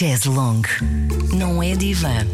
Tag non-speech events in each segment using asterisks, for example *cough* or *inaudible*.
Chaz Long. Não é divã.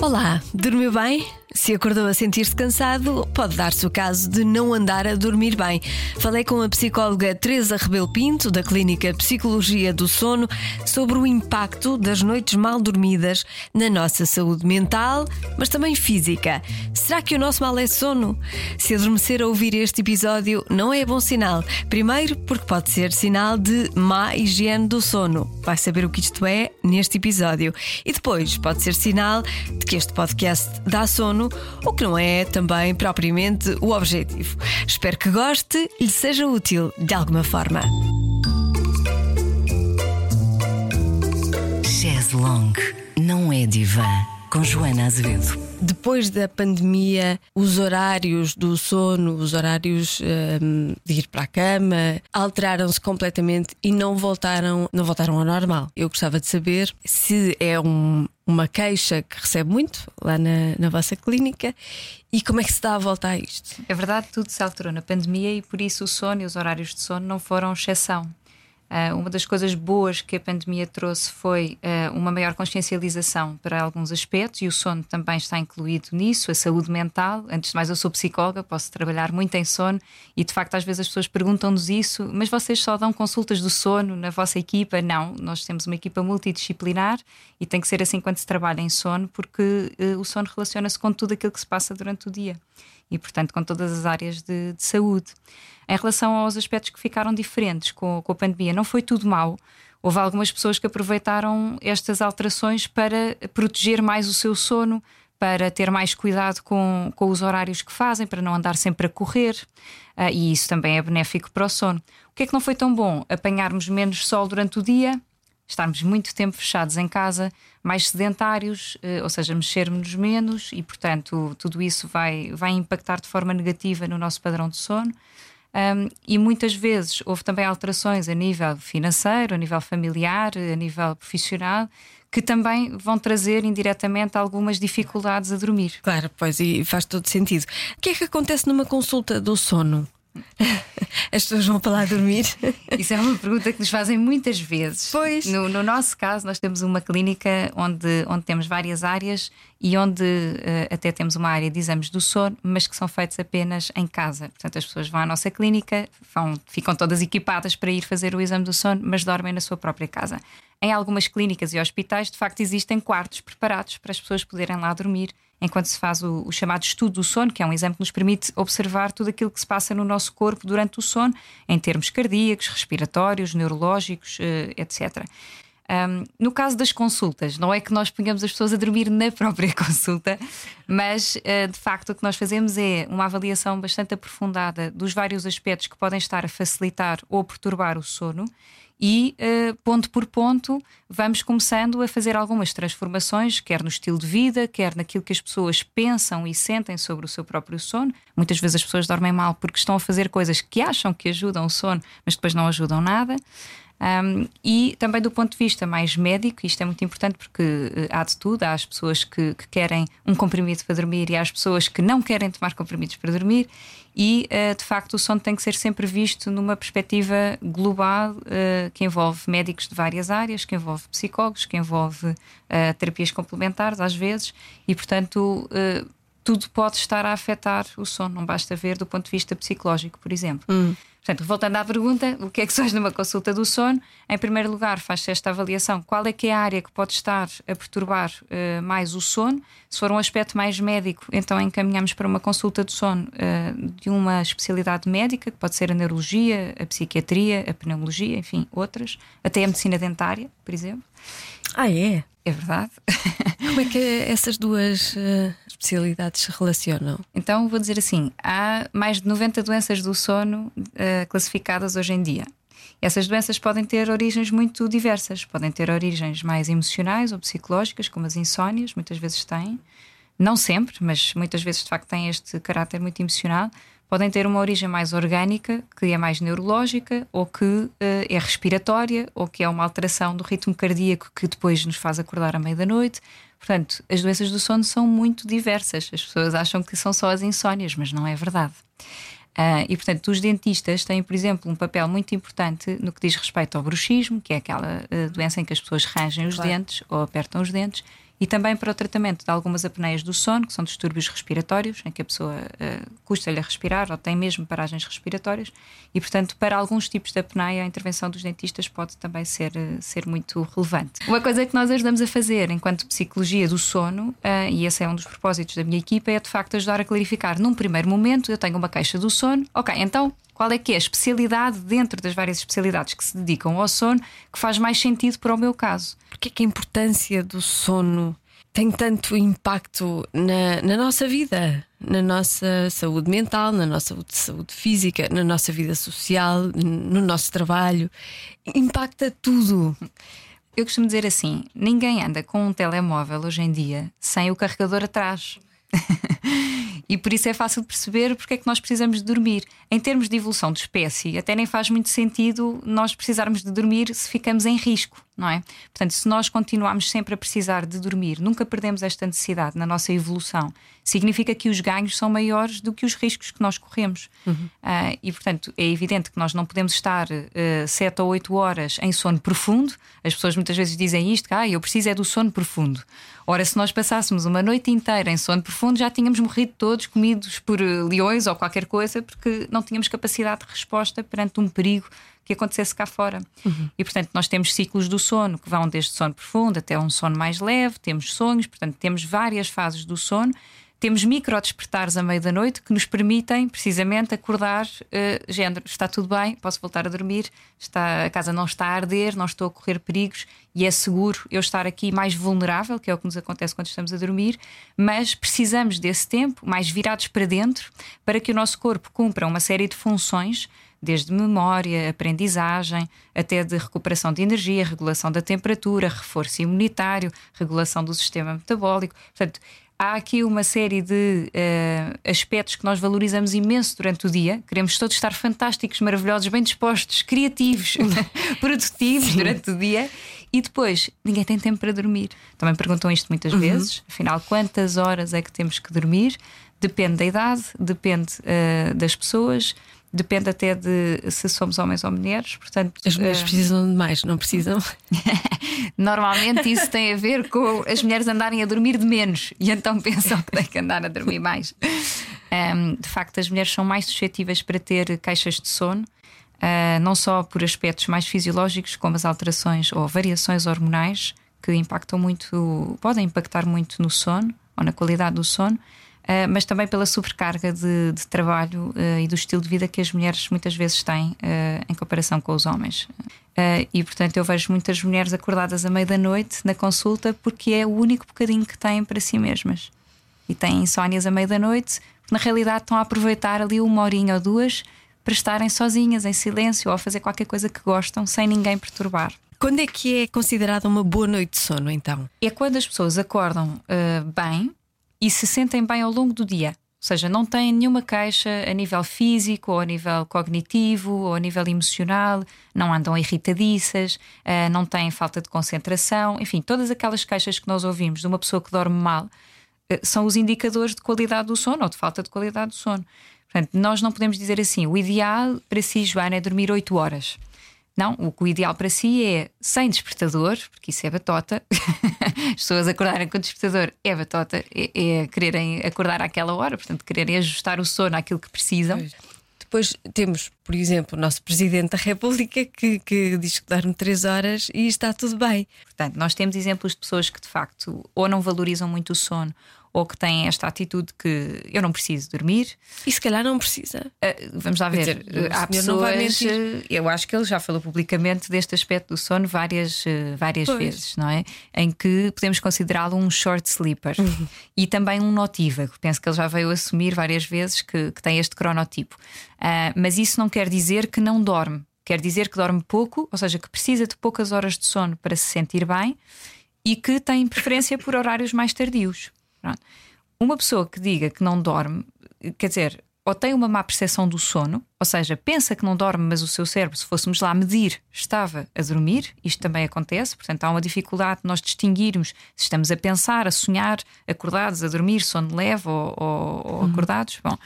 Olá, dormiu bem? Se acordou a sentir-se cansado, pode dar-se o caso de não andar a dormir bem. Falei com a psicóloga Teresa Rebelo Pinto, da Clínica Psicologia do Sono, sobre o impacto das noites mal dormidas na nossa saúde mental, mas também física. Será que o nosso mal é sono? Se adormecer a ouvir este episódio, não é bom sinal. Primeiro, porque pode ser sinal de má higiene do sono. Vai saber o que isto é neste episódio. E depois, pode ser sinal de que este podcast dá sono sono, o que não é também propriamente o objetivo. Espero que goste e lhe seja útil de alguma forma. Chaz Long. Não é divã. Com Joana Azevedo. Depois da pandemia, os horários do sono, os horários um, de ir para a cama, alteraram-se completamente e não voltaram, não voltaram ao normal. Eu gostava de saber se é um, uma queixa que recebe muito lá na, na vossa clínica e como é que se dá a volta a isto? É verdade, tudo se alterou na pandemia e por isso o sono e os horários de sono não foram exceção. Uh, uma das coisas boas que a pandemia trouxe foi uh, uma maior consciencialização para alguns aspectos e o sono também está incluído nisso, a saúde mental. Antes de mais, eu sou psicóloga, posso trabalhar muito em sono e de facto às vezes as pessoas perguntam-nos isso, mas vocês só dão consultas do sono na vossa equipa? Não, nós temos uma equipa multidisciplinar e tem que ser assim quando se trabalha em sono, porque uh, o sono relaciona-se com tudo aquilo que se passa durante o dia e, portanto, com todas as áreas de, de saúde. Em relação aos aspectos que ficaram diferentes com, com a pandemia, não foi tudo mau. Houve algumas pessoas que aproveitaram estas alterações para proteger mais o seu sono, para ter mais cuidado com, com os horários que fazem, para não andar sempre a correr, uh, e isso também é benéfico para o sono. O que é que não foi tão bom? Apanharmos menos sol durante o dia, estarmos muito tempo fechados em casa, mais sedentários, eh, ou seja, mexermos menos e, portanto, tudo isso vai, vai impactar de forma negativa no nosso padrão de sono. Um, e muitas vezes houve também alterações a nível financeiro, a nível familiar, a nível profissional, que também vão trazer indiretamente algumas dificuldades a dormir. Claro, pois, e faz todo sentido. O que é que acontece numa consulta do sono? *laughs* As pessoas vão para lá dormir? *laughs* Isso é uma pergunta que nos fazem muitas vezes. Pois. No, no nosso caso, nós temos uma clínica onde, onde temos várias áreas e onde uh, até temos uma área de exames do sono, mas que são feitos apenas em casa. Portanto, as pessoas vão à nossa clínica, vão, ficam todas equipadas para ir fazer o exame do sono, mas dormem na sua própria casa. Em algumas clínicas e hospitais, de facto, existem quartos preparados para as pessoas poderem lá dormir enquanto se faz o, o, chamado estudo do sono, que é um exame que nos permite observar tudo aquilo que se passa no nosso corpo durante o sono, em termos cardíacos, respiratórios, neurológicos, uh, etc. Um, no caso das consultas, não é que nós ponhamos as pessoas a dormir na própria *laughs* consulta, mas uh, de facto o que nós fazemos é uma avaliação bastante aprofundada dos vários aspectos que podem estar a facilitar ou perturbar o sono e, uh, ponto por ponto, vamos começando a fazer algumas transformações, quer no estilo de vida, quer naquilo que as pessoas pensam e sentem sobre o seu próprio sono. Muitas vezes as pessoas dormem mal porque estão a fazer coisas que acham que ajudam o sono, mas depois não ajudam nada. Um, e também do ponto de vista mais médico, isto é muito importante porque uh, há de tudo, há as pessoas que, que, querem um comprimido para dormir e há as pessoas que não querem tomar comprimidos para dormir, e uh, de facto o sono tem que ser sempre visto numa perspectiva global uh, que envolve médicos de várias áreas, que envolve psicólogos, que envolve terapias complementares às vezes, e portanto tudo pode estar a afetar o sono, não basta ver do ponto de vista psicológico, por exemplo. Hum. Portanto, voltando à pergunta, o que é que se faz numa consulta do sono? Em primeiro lugar, faz-se esta avaliação. Qual é que é a área que pode estar a perturbar uh, mais o sono? Se for um aspecto mais médico, então encaminhamos para uma consulta do sono uh, de uma especialidade médica, que pode ser a neurologia, a psiquiatria, a pneumologia, enfim, outras, até a medicina dentária, por exemplo. Ah, é? É verdade. Como é que essas duas uh, especialidades se relacionam? Então, vou dizer assim: há mais de 90 doenças do sono uh, classificadas hoje em dia. Essas doenças podem ter origens muito diversas. Podem ter origens mais emocionais ou psicológicas, como as insónias, muitas vezes têm. Não sempre, mas muitas vezes de facto têm este caráter muito emocional podem ter uma origem mais orgânica, que é mais neurológica, ou que uh, é respiratória, ou que é uma alteração do ritmo cardíaco que depois nos faz acordar à meia da noite. Portanto, as doenças do sono são muito diversas. As pessoas acham que são só as insónias, mas não é verdade. Uh, e, portanto, os dentistas têm, por exemplo, um papel muito importante no que diz respeito ao bruxismo, que é aquela uh, doença em que as pessoas rangem os claro. dentes ou apertam os dentes, e também para o tratamento de algumas apneias do sono, que são distúrbios respiratórios, em que a pessoa uh, custa-lhe a respirar ou tem mesmo paragens respiratórias, e portanto, para alguns tipos de apneia, a intervenção dos dentistas pode também ser, uh, ser muito relevante. Uma coisa que nós ajudamos a fazer enquanto psicologia do sono, uh, e esse é um dos propósitos da minha equipa, é de facto ajudar a clarificar. Num primeiro momento, eu tenho uma queixa do sono, ok, então qual é que é a especialidade dentro das várias especialidades que se dedicam ao sono que faz mais sentido para o meu caso. Porquê que a importância do sono tem tanto impacto na, na nossa vida, na nossa saúde mental, na nossa saúde, saúde física, na nossa vida social, no nosso trabalho? Impacta tudo. Eu costumo dizer assim: ninguém anda com um telemóvel hoje em dia sem o carregador atrás. *laughs* e por isso é fácil perceber porque é que nós precisamos de dormir. Em termos de evolução de espécie, até nem faz muito sentido nós precisarmos de dormir se ficamos em risco, não é? Portanto, se nós continuarmos sempre a precisar de dormir, nunca perdemos esta necessidade na nossa evolução, significa que os ganhos são maiores do que os riscos que nós corremos. Uhum. Uh, e, portanto, é evidente que nós não podemos estar uh, sete ou oito horas em sono profundo. As pessoas muitas vezes dizem isto: ah, eu preciso é do sono profundo. Ora, se nós passássemos uma noite inteira em sono profundo, já tínhamos morrido todos, comidos por uh, leões ou qualquer coisa, porque não tínhamos capacidade de resposta perante um perigo que acontecesse cá fora. Uhum. E, portanto, nós temos ciclos do sono que vão desde sono profundo até um sono mais leve, temos sonhos, portanto, temos várias fases do sono temos micro despertares à meia da noite que nos permitem precisamente acordar, uh, género, está tudo bem, posso voltar a dormir, está, a casa não está a arder, não estou a correr perigos e é seguro eu estar aqui mais vulnerável, que é o que nos acontece quando estamos a dormir, mas precisamos desse tempo, mais virados para dentro, para que o nosso corpo cumpra uma série de funções desde memória, aprendizagem, até de recuperação de energia, regulação da temperatura, reforço imunitário, regulação do sistema metabólico. Portanto, há aqui uma série de uh, aspectos que nós valorizamos imenso durante o dia. Queremos todos estar fantásticos, maravilhosos, bem dispostos, criativos, *laughs* produtivos Sim. durante o dia. E depois, ninguém tem tempo para dormir. Também perguntam isto muitas uhum. vezes. Afinal, quantas horas é que temos que dormir? Depende da idade, depende uh, das pessoas. Depende até de se somos homens ou mulheres, portanto. As mulheres uh... precisam de mais, não precisam? *laughs* Normalmente isso tem a ver com as mulheres andarem a dormir de menos e então *laughs* pensam que têm que andar a dormir mais. Um, de facto, as mulheres são mais suscetíveis para ter queixas de sono, uh, não só por aspectos mais fisiológicos, como as alterações ou variações hormonais que impactam muito, podem impactar muito no sono ou na qualidade do sono mas também pela sobrecarga de, de trabalho uh, e do estilo de vida que as mulheres muitas vezes têm uh, em comparação com os homens. e portanto eu vejo muitas mulheres acordadas à meia da noite na consulta porque é o único bocadinho que têm para si mesmas. E têm insónias à meia da noite, porque na realidade estão a aproveitar ali uma horinha ou duas para estarem sozinhas, em silêncio ou a fazer qualquer coisa que gostam, sem ninguém perturbar. Quando é que é considerada uma boa noite de sono, então? É quando as pessoas acordam bem, e se sentem bem ao longo do dia. Ou seja, não têm nenhuma queixa a nível físico, ou a nível cognitivo, ou a nível emocional, não andam irritadiças, eh, não têm falta de concentração, enfim, todas aquelas queixas que nós ouvimos de uma pessoa que dorme mal eh, são os indicadores de qualidade do sono ou de falta de qualidade do sono. Portanto, nós não podemos dizer assim: o ideal para si, Joana, é dormir 8 horas. Não, o o ideal para si é sem despertador, porque isso é batota. *laughs* As pessoas acordarem com o despertador é batota, é, é quererem acordar àquela hora, portanto, quererem ajustar o sono àquilo que precisam. Pois. Depois temos, por exemplo, o nosso Presidente da República que, que diz que dorme 3 horas e está tudo bem. Portanto, nós temos exemplos de pessoas que de facto ou não valorizam muito o sono ou que têm esta atitude que eu não preciso dormir. E se calhar não precisa. Uh, vamos lá ver. Dizer, Há pessoas. Eu acho que ele já falou publicamente deste aspecto do sono várias, uh, várias vezes, não é? Em que podemos considerá-lo um short sleeper uhum. *laughs* e também um notívago. Penso que ele já veio assumir várias vezes que, que tem este cronotipo. Uh, mas isso não quer dizer que não dorme. Quer dizer que dorme pouco, ou seja, que precisa de poucas horas de sono para se sentir bem e que tem preferência por horários mais tardios. Pronto. Uma pessoa que diga que não dorme, quer dizer, ou tem uma má percepção do sono, ou seja, pensa que não dorme, mas o seu cérebro, se fôssemos lá medir, estava a dormir, isto também acontece, portanto há uma dificuldade de nós distinguirmos se estamos a pensar, a sonhar, acordados, a dormir, sono leve ou, ou, ou uhum. acordados. Bom,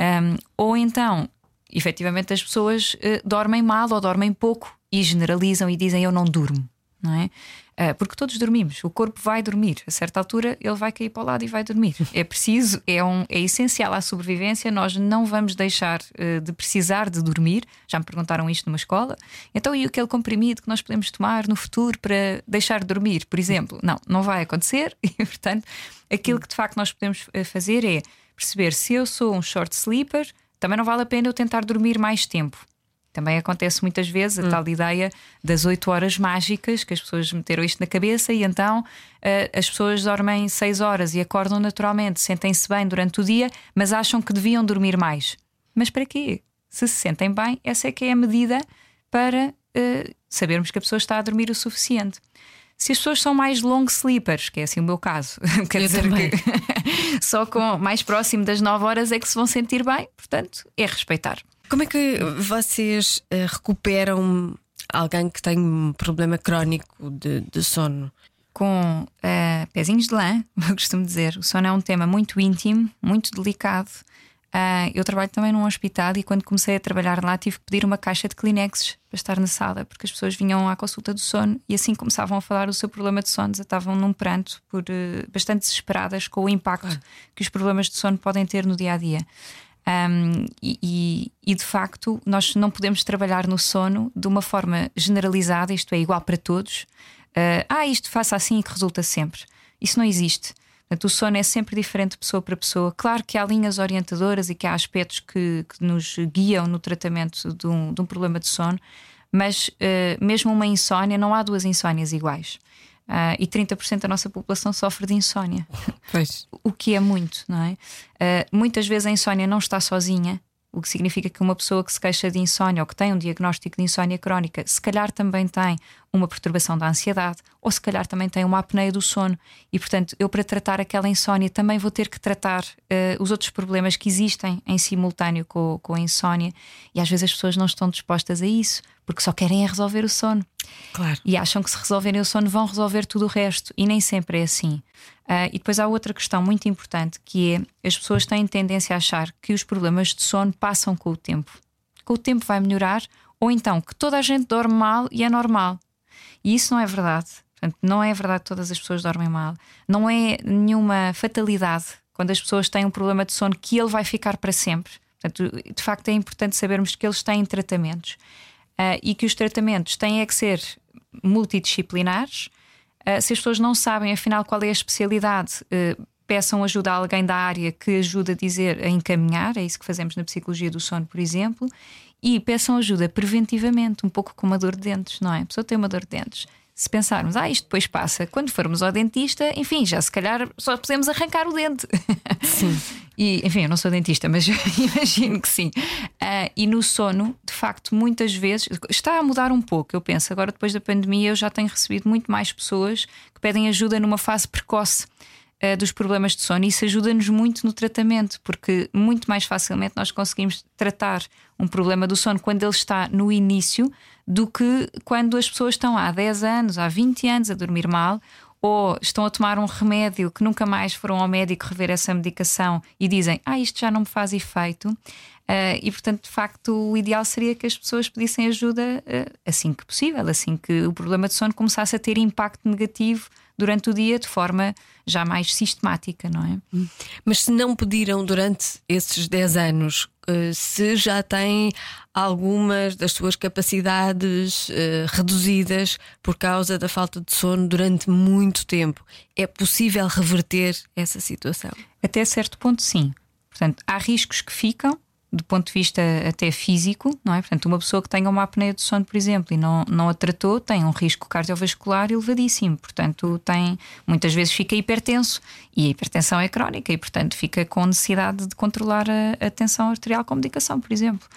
Um, ou então, efetivamente, as pessoas uh, dormem mal ou dormem pouco e generalizam e dizem eu não durmo, não é? Uh, porque todos dormimos, o corpo vai dormir, a certa altura ele vai cair para o lado e vai dormir. *laughs* É preciso, é, um, é essencial à sobrevivência, nós não vamos deixar uh, de precisar de dormir. Já me perguntaram isto numa escola. Então, e aquele comprimido que nós podemos tomar no futuro para deixar de dormir, por exemplo? Não, não vai acontecer *laughs* e, portanto, aquilo que de facto nós podemos fazer é perceber se eu sou um short sleeper, também não vale a pena eu tentar dormir mais tempo. Também acontece muitas vezes a hum. tal ideia das 8 horas mágicas, que as pessoas meteram isto na cabeça e então uh, as pessoas dormem 6 horas e acordam naturalmente, sentem-se bem durante o dia, mas acham que deviam dormir mais. Mas para quê? Se se sentem bem, essa é que é a medida para uh, sabermos que a pessoa está a dormir o suficiente. Se as pessoas são mais long sleepers, que é assim o meu caso, *laughs* quer Eu dizer também. que *laughs* só com mais próximo das 9 horas é que se vão sentir bem, portanto, é respeitar. Como é que vocês uh, recuperam alguém que tem um problema crónico de, de sono? Com uh, pezinhos de lã, *laughs* eu costumo dizer. O sono é um tema muito íntimo, muito delicado. Uh, eu trabalho também num hospital e quando comecei a trabalhar lá tive que pedir uma caixa de Kleenexes para estar na sala, porque as pessoas vinham à consulta do sono e assim começavam a falar do seu problema de sono, estavam num pranto por uh, bastante desesperadas com o impacto ah. que os problemas de sono podem ter no dia a dia. Um, e, e, de facto, nós não podemos trabalhar no sono de uma forma generalizada, isto é, igual para todos. Uh, ah, isto faça assim e que resulta sempre. Isso não existe. Portanto, o sono é sempre diferente de pessoa para pessoa. Claro que há linhas orientadoras e que há aspectos que, que nos guiam no tratamento de um, de um problema de sono, mas uh, mesmo uma insónia, não há duas insónias iguais. Uh, e 30% da nossa população sofre de insónia. Pois. *laughs* o que é muito, não é? Uh, muitas vezes a insónia não está sozinha, o que significa que uma pessoa que se queixa de insónia ou que tem um diagnóstico de insónia crónica, se calhar também tem uma perturbação da ansiedade ou se calhar também tem uma apneia do sono. E, portanto, eu para tratar aquela insónia também vou ter que tratar uh, os outros problemas que existem em simultâneo com, com a insónia. E às vezes as pessoas não estão dispostas a isso porque só querem é resolver o sono. Claro. E acham que se resolverem o sono vão resolver tudo o resto. E nem sempre é assim. Uh, e depois há outra questão muito importante que é as pessoas têm tendência a achar que os problemas de sono passam com o tempo. Com o tempo vai melhorar, ou então que toda a gente dorme mal e é normal. E isso não é verdade. Portanto, não é verdade que todas as pessoas dormem mal. Não é nenhuma fatalidade quando as pessoas têm um problema de sono que ele vai ficar para sempre. Portanto, de facto, é importante sabermos que eles têm tratamentos uh, e que os tratamentos têm é que ser multidisciplinares Uh, se as pessoas não sabem, afinal, qual é a especialidade, uh, peçam ajuda a alguém da área que ajude a dizer, a encaminhar, é isso que fazemos na psicologia do sono, por exemplo, e peçam ajuda preventivamente, um pouco com uma dor de dentes, não é? A pessoa tem uma dor de dentes. Se pensarmos, ah, isto depois passa, quando formos ao dentista, enfim, já se calhar só podemos arrancar o dente. Sim. *laughs* E, enfim, eu não sou dentista, mas *laughs* imagino que sim. Uh, e no sono, de facto, muitas vezes está a mudar um pouco. Eu penso, agora depois da pandemia, eu já tenho recebido muito mais pessoas que pedem ajuda numa fase precoce uh, dos problemas de sono. Isso ajuda-nos muito no tratamento, porque muito mais facilmente nós conseguimos tratar um problema do sono quando ele está no início do que quando as pessoas estão há 10 anos, há 20 anos a dormir mal ou estão a tomar um remédio que nunca mais foram ao médico rever essa medicação e dizem: Ah, isto já não me faz efeito. Uh, e portanto, de facto, o ideal seria que as pessoas pedissem ajuda uh, assim que possível, assim que o problema de sono começasse a ter impacto negativo durante o dia de forma já mais sistemática, não é? Mas se não pediram durante esses 10 anos, eh, se já têm algumas das suas capacidades uh, reduzidas por causa da falta de sono durante muito tempo, é possível reverter essa situação? Até certo ponto, sim. Portanto, há riscos que ficam do ponto de vista até físico, não é? Portanto, uma pessoa que tenha uma apneia do sono, por exemplo, e não, não a tratou, tem um risco cardiovascular elevadíssimo. Portanto, tem muitas vezes fica hipertenso e a hipertensão é crónica e, portanto, fica com necessidade de controlar a, a tensão arterial com medicação, por exemplo.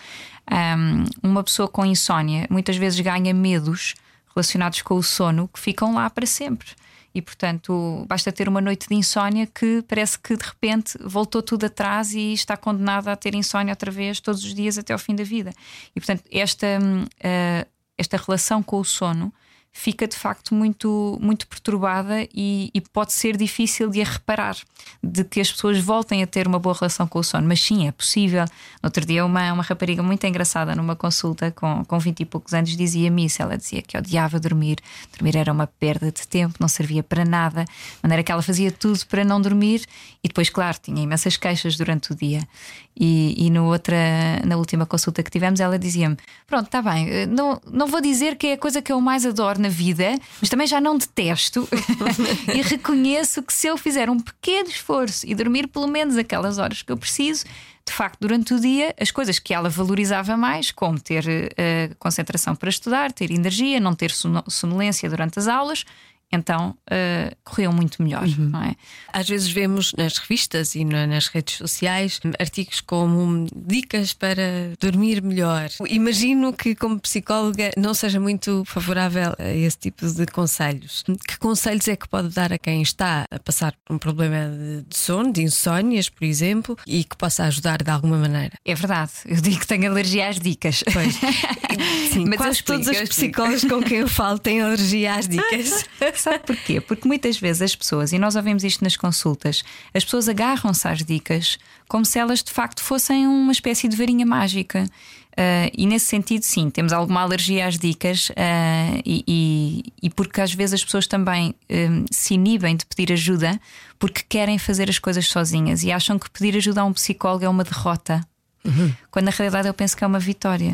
Um, uma pessoa com insónia muitas vezes ganha medos relacionados com o sono que ficam lá para sempre e, portanto, basta ter uma noite de insónia que parece que de repente voltou tudo atrás e está condenada a ter insónia outra vez todos os dias até ao fim da vida. E, portanto, esta, uh, esta relação com o sono fica de facto muito, muito perturbada e, e, pode ser difícil de a reparar, de que as pessoas voltem a ter uma boa relação com o sono. Mas sim, é possível. No outro dia, uma, uma rapariga muito engraçada numa consulta com, com 20 e poucos anos dizia-me isso. Ela dizia que odiava dormir, dormir era uma perda de tempo, não servia para nada, de maneira que ela fazia tudo para não dormir e depois, claro, tinha imensas queixas durante o dia. E, e no outra, na última consulta que tivemos, ela dizia-me: Pronto, está bem, eh, não, não vou dizer que é a coisa que eu mais adoro na vida, mas também já não detesto *laughs* e reconheço que se eu fizer um pequeno esforço e dormir pelo menos aquelas horas que eu preciso, de facto, durante o dia, as coisas que ela valorizava mais, como ter uh, concentração para estudar, ter energia, não ter sonolência durante as aulas, então uh, corriam muito melhor, uhum. não é? Às vezes vemos nas revistas e nas redes sociais artigos como dicas para dormir melhor. Imagino que, como psicóloga, não seja muito favorável a esse tipo de conselhos. Que conselhos é que pode dar a quem está a passar por um problema de sono, de insónias, por exemplo, e que possa ajudar de alguma maneira? É verdade, eu digo que tenho alergia às dicas. Pois. *laughs* Sim, Mas quase todos os psicólogos com quem eu falo têm alergia às dicas. *laughs* Sabe porquê? Porque muitas vezes as pessoas, e nós ouvimos isto nas consultas, as pessoas agarram-se às dicas como se elas de facto fossem uma espécie de varinha mágica. Uh, e nesse sentido, sim, temos alguma alergia às dicas, uh, e, e, e, porque às vezes as pessoas também uh, se inibem de pedir ajuda porque querem fazer as coisas sozinhas e acham que pedir ajuda a um psicólogo é uma derrota, uhum. quando na realidade eu penso que é uma vitória.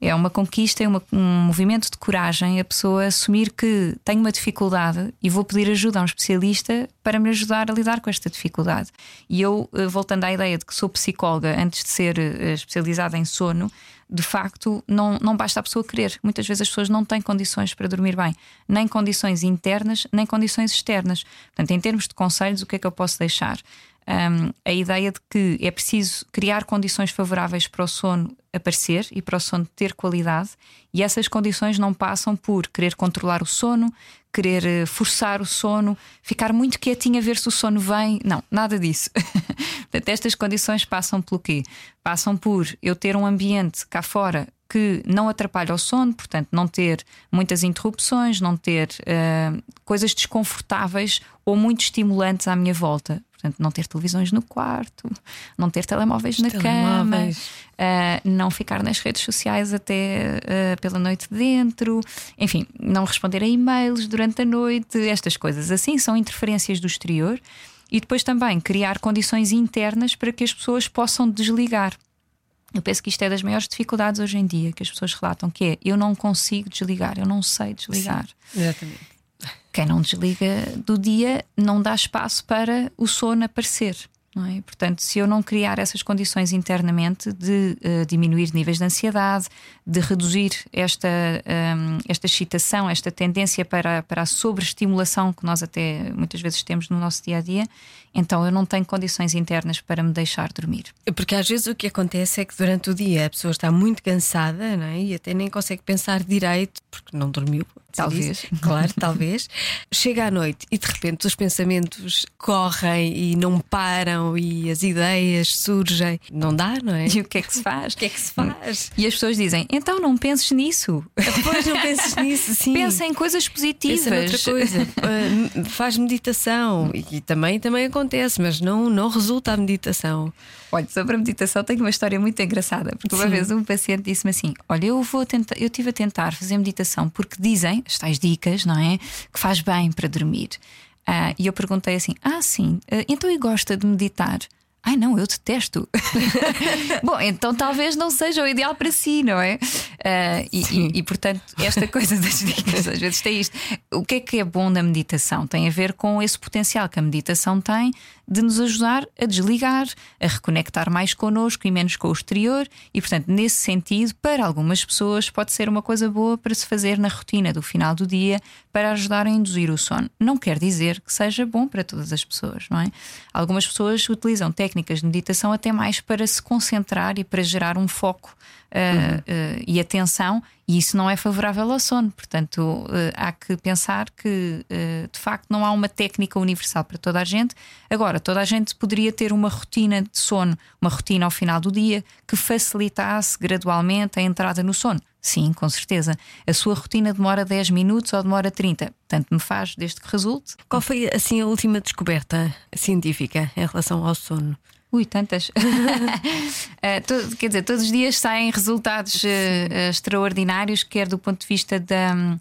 É uma conquista, é uma, um movimento de coragem a pessoa assumir que tenho uma dificuldade e vou pedir ajuda a um especialista para me ajudar a lidar com esta dificuldade. E eu, eh, voltando à ideia de que sou psicóloga antes de ser eh, especializada em sono, de facto, não, não basta a pessoa querer. Muitas vezes as pessoas não têm condições para dormir bem, nem condições internas, nem condições externas. Portanto, em termos de conselhos, o que é que eu posso deixar? Um, a ideia de que é preciso criar condições favoráveis para o sono aparecer e para o sono ter qualidade, e essas condições não passam por querer controlar o sono, querer eh, forçar o sono, ficar muito quietinho a ver se o sono vem. Não, nada disso. *laughs* Portanto, estas condições passam pelo quê? Passam por eu ter um ambiente cá fora que não atrapalha o sono, portanto, não ter muitas interrupções, não ter uh, coisas desconfortáveis ou muito estimulantes à minha volta. Portanto, não ter televisões no quarto, não ter telemóveis Os na telemóveis. cama, uh, não ficar nas redes sociais até uh, pela noite dentro, enfim, não responder a e-mails durante a noite, estas coisas assim são interferências do exterior e depois também criar condições internas para que as pessoas possam desligar. Eu penso que isto é das maiores dificuldades hoje em dia que as pessoas relatam, que é eu não consigo desligar, eu não sei desligar. Sim, exatamente. Quem não desliga do dia não dá espaço para o sono aparecer. É? Portanto, se eu não criar essas condições internamente de uh, diminuir níveis de ansiedade, de reduzir esta, um, ehm, esta excitação, esta tendência para, para a sobreestimulação que nós até muitas vezes temos no nosso dia a dia, então eu não tenho condições internas para me deixar dormir. Porque às vezes o que acontece é que durante o dia a pessoa está muito cansada não é? e até nem consegue pensar direito porque não dormiu. Talvez. *laughs* Claro, talvez. Chega à noite e de repente os pensamentos correm e não param e as ideias surgem. Não dá, não é? *laughs* E o que é que se faz? O que é que se faz? E as pessoas dizem: então não penses nisso. *laughs* Depois não penses nisso, sim. Pensa em coisas positivas. Pensa noutra coisa. uh, faz meditação e também, também acontece, mas não, não resulta a meditação. Olha, sobre a meditação tenho uma história muito engraçada, porque uma Sim. vez um paciente disse-me assim: Olha, eu vou tentar, eu estive a tentar fazer meditação porque dizem, as tais dicas, não é? Que faz bem para dormir. Uh, e eu perguntei assim: Ah, sim, uh, então e gosta de meditar? Ai não, eu detesto. *laughs* Bom, então talvez não seja o ideal para si, não é? Uh, e, e, e, portanto, esta coisa das *laughs* dicas às vezes tem isto. O que é que é bom na meditação? Tem a ver com esse potencial que a meditação tem de nos ajudar a desligar, a reconectar mais connosco e menos com o exterior, e portanto, nesse sentido, para algumas pessoas pode ser uma coisa boa para se fazer na rotina do final do dia para ajudar a induzir o sono. Não quer dizer que seja bom para todas as pessoas, não é? Algumas pessoas utilizam técnicas de meditação até mais para se concentrar e para gerar um foco uhum. uh, e atenção E isso não é favorável ao sono. Portanto, eh, há que pensar que, eh, de facto, não há uma técnica universal para toda a gente. Agora, toda a gente poderia ter uma rotina de sono, uma rotina ao final do dia que facilitasse gradualmente a entrada no sono. Sim, com certeza. A sua rotina demora 10 minutos ou demora 30. Tanto me faz, desde que resulte. Qual foi assim a última descoberta científica em relação ao sono? Ui, tantas. *laughs* uh, todo, quer dizer, todos os dias saem resultados uh, extraordinários, quer do ponto de vista da. Um,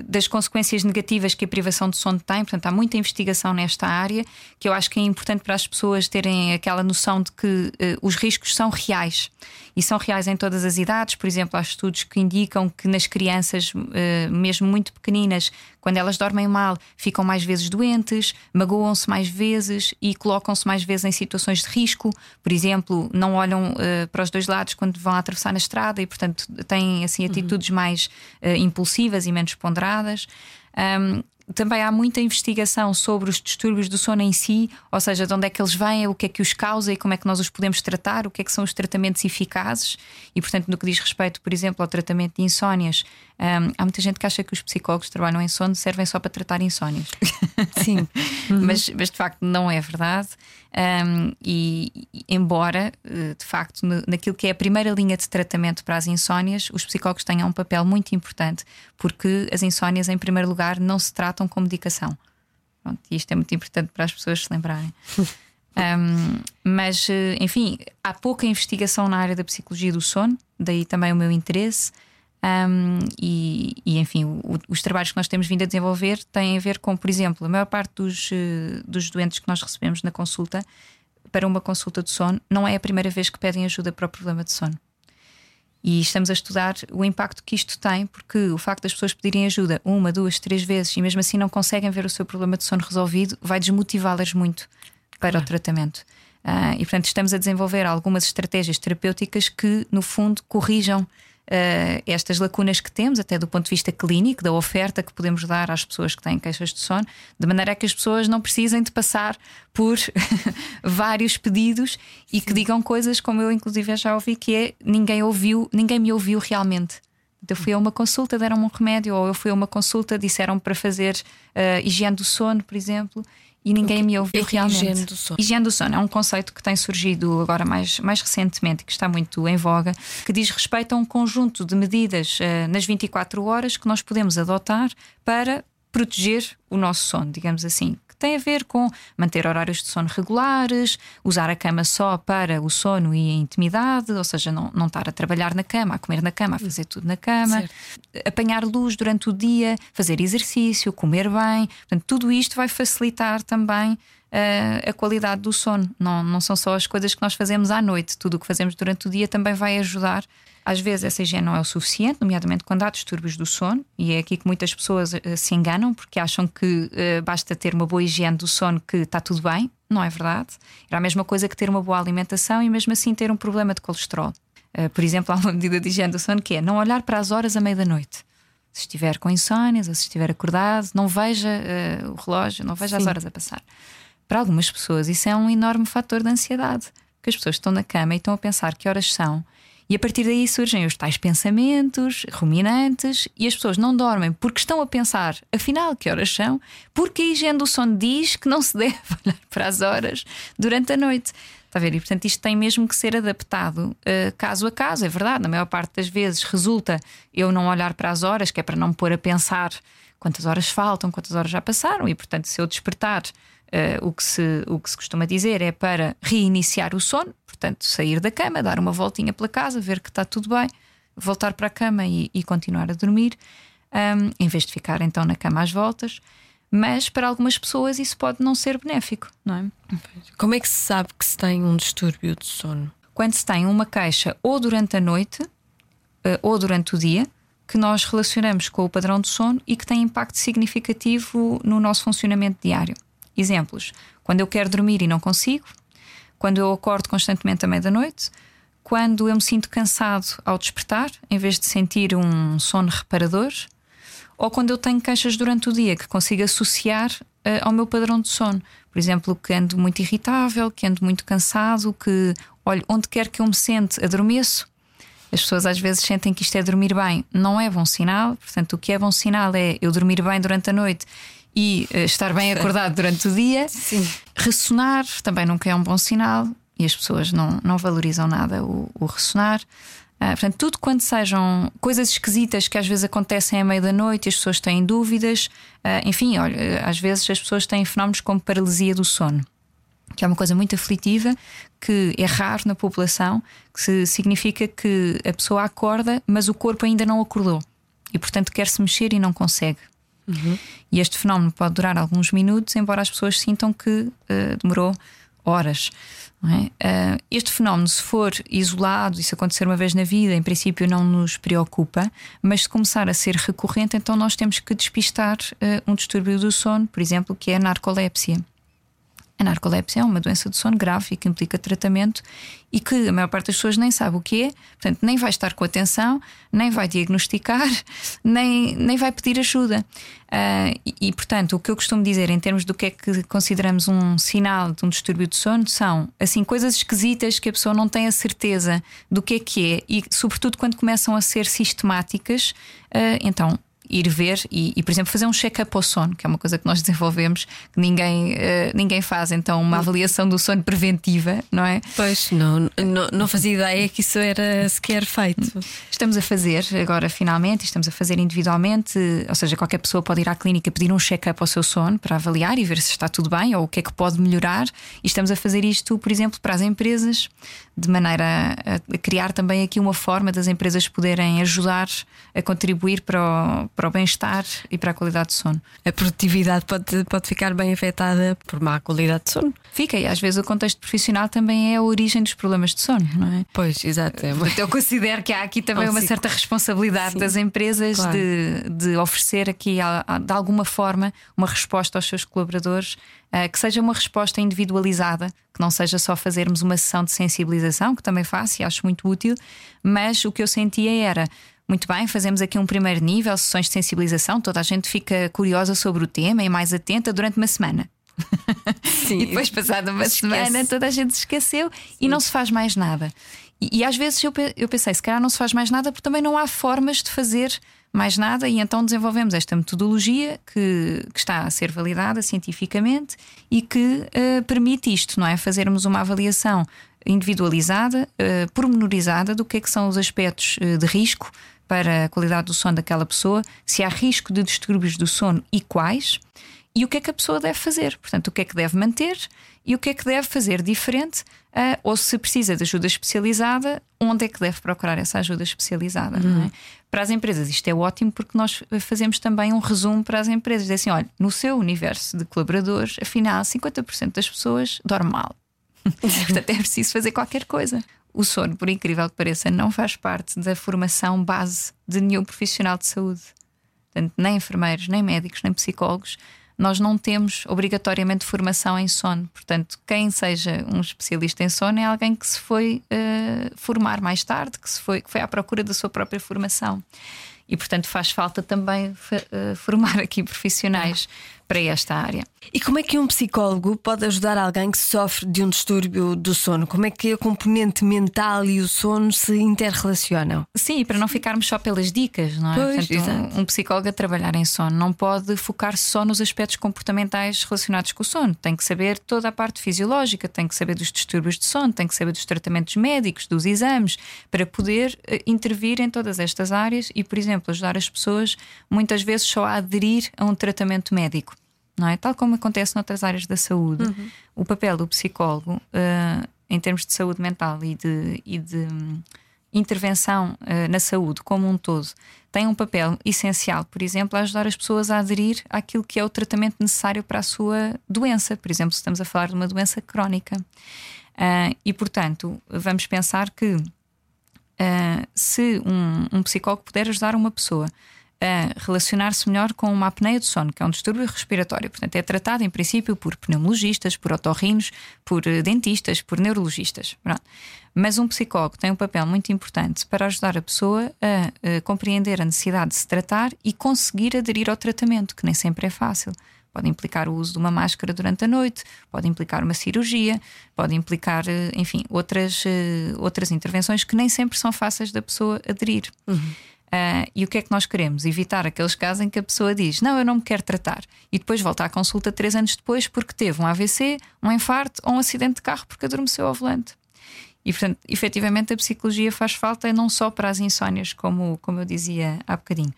das consequências negativas que a privação de sono tem. Portanto, há muita investigação nesta área que eu acho que é importante para as pessoas terem aquela noção de que uh, os riscos são reais e são reais em todas as idades. Por exemplo, há estudos que indicam que nas crianças, uh, mesmo muito pequeninas, quando elas dormem mal, ficam mais vezes doentes, magoam-se mais vezes e colocam-se mais vezes em situações de risco. Por exemplo, não olham uh, para os dois lados quando vão atravessar na estrada e, portanto, têm assim atitudes uhum. mais impulsivas e menos ponderadas um, também há muita investigação sobre os distúrbios do sono em si, ou seja, de onde é que eles vêm, o que é que os causa e como é que nós os podemos tratar, o que é que são os tratamentos eficazes. E, portanto, no que diz respeito, por exemplo, ao tratamento de insónias, um, há muita gente que acha que os psicólogos que trabalham em sono servem só para tratar insónias. *laughs* Sim. Uhum. mas, mas de facto não é verdade. Um, e, embora, eh, de facto, naquilo que é a primeira linha de tratamento para as insónias, os psicólogos tenham um papel muito importante, porque as insónias, em primeiro lugar, não se tratam com medicação. Pronto, e isto é muito importante para as pessoas se lembrarem. *laughs* Um, mas, eh, enfim, há pouca investigação na área da psicologia do sono, daí também o meu interesse. Um, e, e, enfim, o, os trabalhos que nós temos vindo a desenvolver têm a ver com, por exemplo, a maior parte dos, uh, dos doentes que nós recebemos na consulta para uma consulta de sono não é a primeira vez que pedem ajuda para o problema de sono. E estamos a estudar o impacto que isto tem, porque o facto das pessoas pedirem ajuda uma, duas, três vezes e mesmo assim não conseguem ver o seu problema de sono resolvido, vai desmotivá-las muito para claro. o tratamento. Uh, e portanto, estamos a desenvolver algumas estratégias terapêuticas que, no fundo, corrijam uh, estas lacunas que temos, até do ponto de vista clínico, da oferta que podemos dar às pessoas que têm queixas de sono, de maneira a que as pessoas não precisem de passar por *laughs* vários pedidos e Sim. que digam coisas como eu, inclusive, já ouvi, que é ninguém ouviu, ninguém me ouviu realmente. Eu fui a uma consulta, deram-me um remédio, ou eu fui a uma consulta, disseram para fazer uh, higiene do sono, por exemplo, e ninguém me ouviu é realmente. Higiene do sono. Higiene do sono é um conceito que tem surgido agora mais, mais recentemente, que está muito em voga, que diz respeito a um conjunto de medidas uh, nas 24 horas que nós podemos adotar para proteger o nosso sono, digamos assim tem a ver com manter horários de sono regulares, usar a cama só para o sono e a intimidade, ou seja, não, não estar a trabalhar na cama, a comer na cama, a fazer tudo na cama, certo. apanhar luz durante o dia, fazer exercício, comer bem. Portanto, tudo isto vai facilitar também a qualidade do sono. Não, não são só as coisas que nós fazemos à noite, tudo o que fazemos durante o dia também vai ajudar às vezes essa higiene não é o suficiente, nomeadamente quando há distúrbios do sono, e é aqui que muitas pessoas uh, se enganam porque acham que uh, basta ter uma boa higiene do sono que está tudo bem. Não é verdade. Era a mesma coisa que ter uma boa alimentação e mesmo assim ter um problema de colesterol. Uh, por exemplo, *laughs* há uma medida de higiene do sono que é não olhar para as horas à meia da noite. Se estiver com insónias ou se estiver acordado, não veja o relógio, não veja Sim. as horas a passar. Para algumas pessoas, isso é um enorme fator de ansiedade. Porque as pessoas estão na cama e estão a pensar que horas são e a partir daí surgem os tais pensamentos ruminantes e as pessoas não dormem porque estão a pensar, afinal, que horas são, porque a higiene do sono diz que não se *laughs* deve olhar para as horas durante a noite. Está a ver? E portanto isto tem mesmo que ser adaptado uh, caso a caso. É verdade, na maior parte das vezes resulta eu não olhar para as horas, que é para não me pôr a pensar quantas horas faltam, quantas horas já passaram, e portanto, se eu despertar Uh, o, que se, o que se costuma dizer é para reiniciar o sono, portanto, sair da cama, dar uma voltinha pela casa, ver que está tudo bem, voltar para a cama e, e continuar a dormir, um, em vez de ficar então na cama às voltas. Mas para algumas pessoas isso pode não ser benéfico, não é? Como é que se sabe que se tem um distúrbio de sono? Quando se tem uma queixa ou durante a noite uh, ou durante o dia, que nós relacionamos com o padrão de sono e que tem impacto significativo no nosso funcionamento diário. Exemplos: quando eu quero dormir e não consigo, quando eu acordo constantemente à meia-noite, quando eu me sinto cansado ao despertar, em vez de sentir um sono reparador, ou quando eu tenho queixas durante o dia que consigo associar uh, ao meu padrão de sono. Por exemplo, que ando muito irritável, que ando muito cansado, que olho, onde quer que eu me sente, adormeço. As pessoas às vezes sentem que isto é dormir bem. Não é bom sinal. Portanto, o que é bom sinal é eu dormir bem durante a noite e uh, estar bem acordado durante o dia. Sim. Ressonar também nunca é um bom sinal e as pessoas não, não valorizam nada o, o ressonar. Uh, portanto, tudo quando sejam coisas esquisitas que às vezes acontecem à meia da noite e as pessoas têm dúvidas, uh, enfim, olha, às vezes as pessoas têm fenómenos como paralisia do sono, que é uma coisa muito aflitiva, que é raro na população, que significa que a pessoa acorda, mas o corpo ainda não acordou e, portanto, quer se mexer e não consegue. Uhum. E este fenómeno pode durar alguns minutos, embora as pessoas sintam que uh, demorou horas. É? Uh, este fenómeno, se for isolado e se acontecer uma vez na vida, em princípio não nos preocupa, mas se começar a ser recorrente, então nós temos que despistar uh, um distúrbio do sono, por exemplo, que é a narcolepsia. A narcolepsia é uma doença do sono grave e que implica tratamento e que a maior parte das pessoas nem sabe o que é, portanto, nem vai estar com atenção, nem vai diagnosticar, *laughs* nem, nem vai pedir ajuda. Uh, e, e, portanto, o que eu costumo dizer em termos do que é que consideramos um sinal de um distúrbio de sono são assim coisas esquisitas que a pessoa não tem a certeza do que é que é e, sobretudo, quando começam a ser sistemáticas, uh, então ir ver e, e por exemplo, fazer um check-up ao sono, que é uma coisa que nós *laughs* desenvolvemos, que ninguém, uh, ninguém faz, então, uma avaliação do sono preventiva, não é? Pois, não, não, não fazia ideia que isso era sequer feito. Estamos a fazer agora, finalmente, estamos a fazer individualmente, ou seja, qualquer pessoa pode ir à clínica pedir um check-up ao seu sono para avaliar e ver se está tudo bem ou o que é que pode melhorar. E estamos a fazer isto, por exemplo, para as empresas, de maneira a criar também aqui uma forma das empresas poderem ajudar a contribuir para o para o bem-estar e para a qualidade de sono. A produtividade pode, pode ficar bem afetada por má qualidade de sono. Fica, e às vezes o contexto profissional também é a origem dos problemas de sono, não é? Pois, exato. Então eu considero que há aqui também é uma certa responsabilidade Sim, das empresas claro. de, de oferecer aqui, de alguma forma, uma resposta aos seus colaboradores uh, que seja uma resposta individualizada, que não seja só fazermos uma sessão de sensibilização, que também faço e acho muito útil, mas o que eu sentia era muito bem, fazemos aqui um primeiro nível, sessões de sensibilização, toda a gente fica curiosa sobre o tema e mais atenta durante uma semana. *laughs* Sim. e depois, passada uma Esquece. semana, toda a gente se esqueceu Sim. e não se faz mais nada. E, e, às vezes eu, eu pensei, se calhar não se faz mais nada porque também não há formas de fazer mais nada, e então desenvolvemos esta metodologia que, que está a ser validada cientificamente e que uh, permite isto, não é? Fazermos uma avaliação individualizada, uh, pormenorizada do que é que são os aspectos uh, de risco para a qualidade do sono daquela pessoa, se há risco de distúrbios do sono e quais, e o que é que a pessoa deve fazer. Portanto, o que é que deve manter e o que é que deve fazer diferente, uh, ou se precisa de ajuda especializada, onde é que deve procurar essa ajuda especializada. Uhum. É? Para as empresas, isto é ótimo porque nós fazemos também um resumo para as empresas. Diz assim: olha, no seu universo de colaboradores, afinal, 50% das pessoas dormem mal. *laughs* Portanto, é preciso fazer qualquer coisa. O sono, por incrível que pareça, não faz parte da formação base de nenhum profissional de saúde. Portanto, nem enfermeiros, nem médicos, nem psicólogos. Nós não temos obrigatoriamente formação em sono. Portanto, quem seja um especialista em sono é alguém que se foi uh, formar mais tarde, que, se foi, que foi à procura da sua própria formação. E, portanto, faz falta também uh, formar aqui profissionais para esta área. E como é que um psicólogo pode ajudar alguém que sofre de um distúrbio do sono? Como é que a componente mental e o sono se interrelacionam? Sim, para não ficarmos só pelas dicas, não é? Pois, Portanto, um, um, psicólogo a trabalhar em sono não pode focar só nos aspectos comportamentais relacionados com o sono. Tem que saber toda a parte fisiológica, tem que saber dos distúrbios de sono, tem que saber dos tratamentos médicos, dos exames, para poder uh, intervir em todas estas áreas e, por exemplo, ajudar as pessoas muitas vezes só a aderir a um tratamento médico não é? Tal como acontece noutras áreas da saúde. Uhum. O papel do psicólogo, uh, em termos de saúde mental e de, e de um, intervenção uh, na saúde como um todo, tem um papel essencial, por exemplo, a ajudar as pessoas a aderir àquilo que é o tratamento necessário para a sua doença. Por exemplo, se estamos a falar de uma doença crónica. Uh, e, portanto, vamos pensar que se um, um psicólogo puder ajudar uma pessoa a relacionar-se melhor com uma apneia do sono, que é um distúrbio respiratório. Portanto, é tratado em princípio por pneumologistas, por otorrinos, por eh, dentistas, por neurologistas. Pronto. Mas um psicólogo tem um papel muito importante para ajudar a pessoa a, a, eh, compreender a necessidade de se tratar e conseguir aderir ao tratamento, que nem sempre é fácil. Pode implicar o uso de uma máscara durante a noite, pode implicar uma cirurgia, pode implicar, eh, enfim, outras, outras intervenções que nem sempre são fáceis da pessoa aderir. Uhum. Uh, e o que é que nós queremos? Evitar aqueles casos em que a pessoa diz: Não, eu não me quero tratar, e depois volta à consulta três anos depois porque teve um AVC, um infarto ou um acidente de carro porque adormeceu ao volante. E, portanto, efetivamente, a psicologia faz falta não só para as insónias, como, como eu dizia há bocadinho.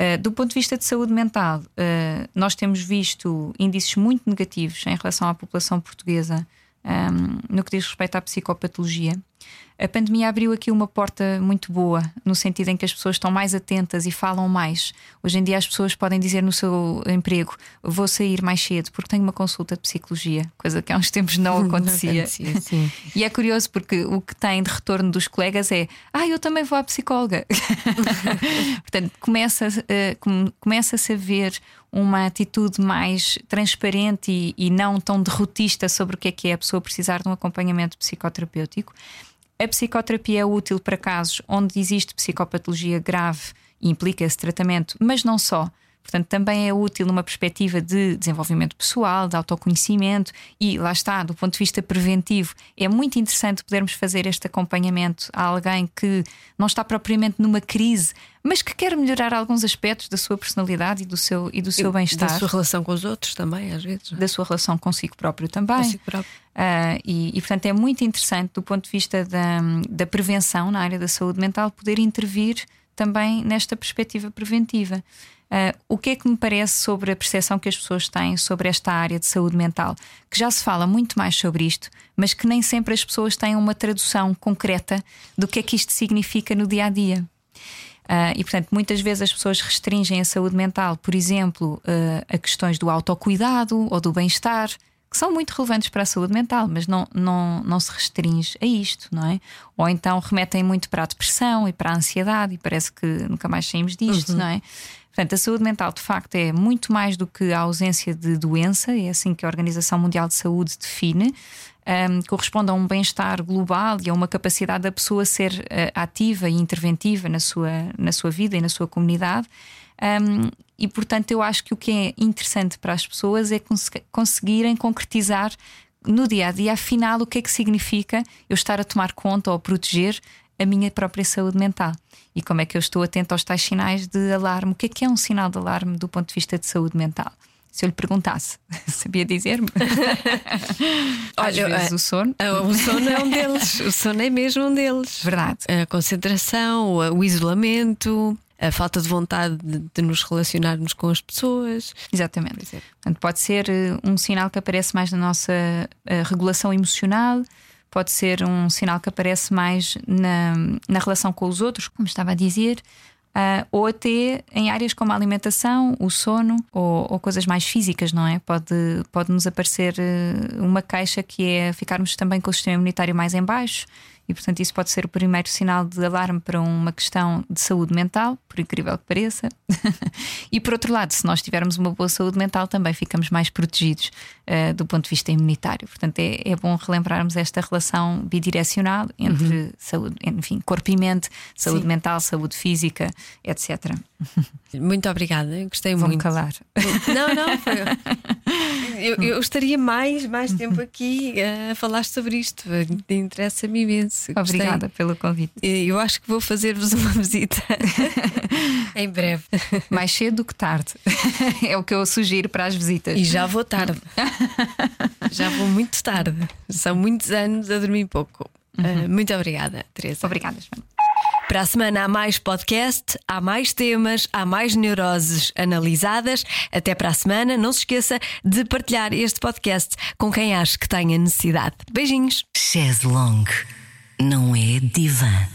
Uh, do ponto de vista de saúde mental, uh, nós temos visto índices muito negativos em relação à população portuguesa um, no que diz respeito à psicopatologia. A pandemia abriu aqui uma porta muito boa, no sentido em que as pessoas estão mais atentas e falam mais. Hoje em dia as pessoas podem dizer no seu emprego: vou sair mais cedo porque tenho uma consulta de psicologia, coisa que há uns tempos não *laughs* acontecia. não acontecia e é curioso porque o que tem de retorno dos colegas é: ah, eu também vou à psicóloga. *laughs* Portanto, começa-se uh, começa a ver uma atitude mais transparente e, e não tão derrotista sobre o que é que é a pessoa precisar de um acompanhamento psicoterapêutico. A psicoterapia é útil para casos onde existe psicopatologia grave e implica esse tratamento, mas não só. Portanto, também é útil numa perspectiva de desenvolvimento pessoal, de autoconhecimento e, lá está, do ponto de vista preventivo, é muito interessante podermos fazer este acompanhamento a alguém que não está propriamente numa crise, mas que quer melhorar alguns aspectos da sua personalidade e do seu, e do seu bem-estar. Da sua relação com os outros também, às vezes. É? Da sua relação consigo próprio também. Consigo próprio. Uh, e, e, portanto, é muito interessante, do ponto de vista da, da prevenção na área da saúde mental, poder intervir também nesta perspectiva preventiva. Uh, o que é que me parece sobre a percepção que as pessoas têm sobre esta área de saúde mental? Que já se fala muito mais sobre isto, mas que nem sempre as pessoas têm uma tradução concreta do que é que isto significa no dia a dia. Uh, e, portanto, muitas vezes as pessoas restringem a saúde mental, por exemplo, uh, a questões do autocuidado ou do bem-estar, que são muito relevantes para a saúde mental, mas não, não, não se restringe a isto, não é? Ou então remetem muito para a depressão e para a ansiedade, e parece que nunca mais saímos disto, uhum. não é? Portanto, a saúde mental de facto é muito mais do que a ausência de doença, é assim que a Organização Mundial de Saúde define. Um, corresponde a um bem-estar global e a uma capacidade da pessoa ser uh, ativa e interventiva na sua, na sua vida e na sua comunidade. Um, e portanto, eu acho que o que é interessante para as pessoas é cons conseguirem concretizar no dia a dia, afinal, o que é que significa eu estar a tomar conta ou proteger a minha própria saúde mental. E como é que eu estou atento aos tais sinais de alarme? O que é que é um sinal de alarme do ponto de vista de saúde mental? Se eu lhe perguntasse, *laughs* sabia dizer-me? *laughs* Olha, vezes, o sono. Uh, o sono é um deles. O sono é mesmo um deles. Verdade. A concentração, o isolamento, a falta de vontade de, de, nos relacionarmos com as pessoas. Exatamente. Portanto, pode ser uh, um sinal que aparece mais na nossa uh, regulação emocional, pode ser um sinal que aparece mais na, na relação com os outros, como estava a dizer. Uh, ou até em áreas como a alimentação, o sono ou, ou, coisas mais físicas, não é? Pode, pode nos aparecer uh, uma queixa que é ficarmos também com o sistema imunitário mais em baixo, e, portanto, isso pode ser o primeiro sinal de alarme para uma questão de saúde mental, por incrível que pareça. *laughs* e, por outro lado, se nós tivermos uma boa saúde mental, também ficamos mais protegidos uh, do ponto de vista imunitário. Portanto, é, é, bom relembrarmos esta relação bidirecional entre uhum. saúde, enfim, corpo e mente, saúde Sim. mental, saúde física, etc. *laughs* Muito obrigada, gostei Vou muito. calar. Não, não, foi. *laughs* Eu, eu, estaria mais, mais tempo aqui a falar sobre isto. Interessa-me imenso. Obrigada Gostei. pelo convite. Eu acho que vou fazer-vos uma *laughs* visita *laughs* em breve. Mais cedo do que tarde. *laughs* É o que eu sugiro para as visitas. E já vou tarde. já vou muito tarde. São muitos anos a dormir pouco. Uhum. Uh, muito obrigada, Teresa. Obrigada, Joana. Para a semana há mais podcast, há mais temas, há mais neuroses analisadas. Até para a semana. Não se esqueça de partilhar este podcast com quem acha que tenha necessidade. Beijinhos. Chaz Long não é divã.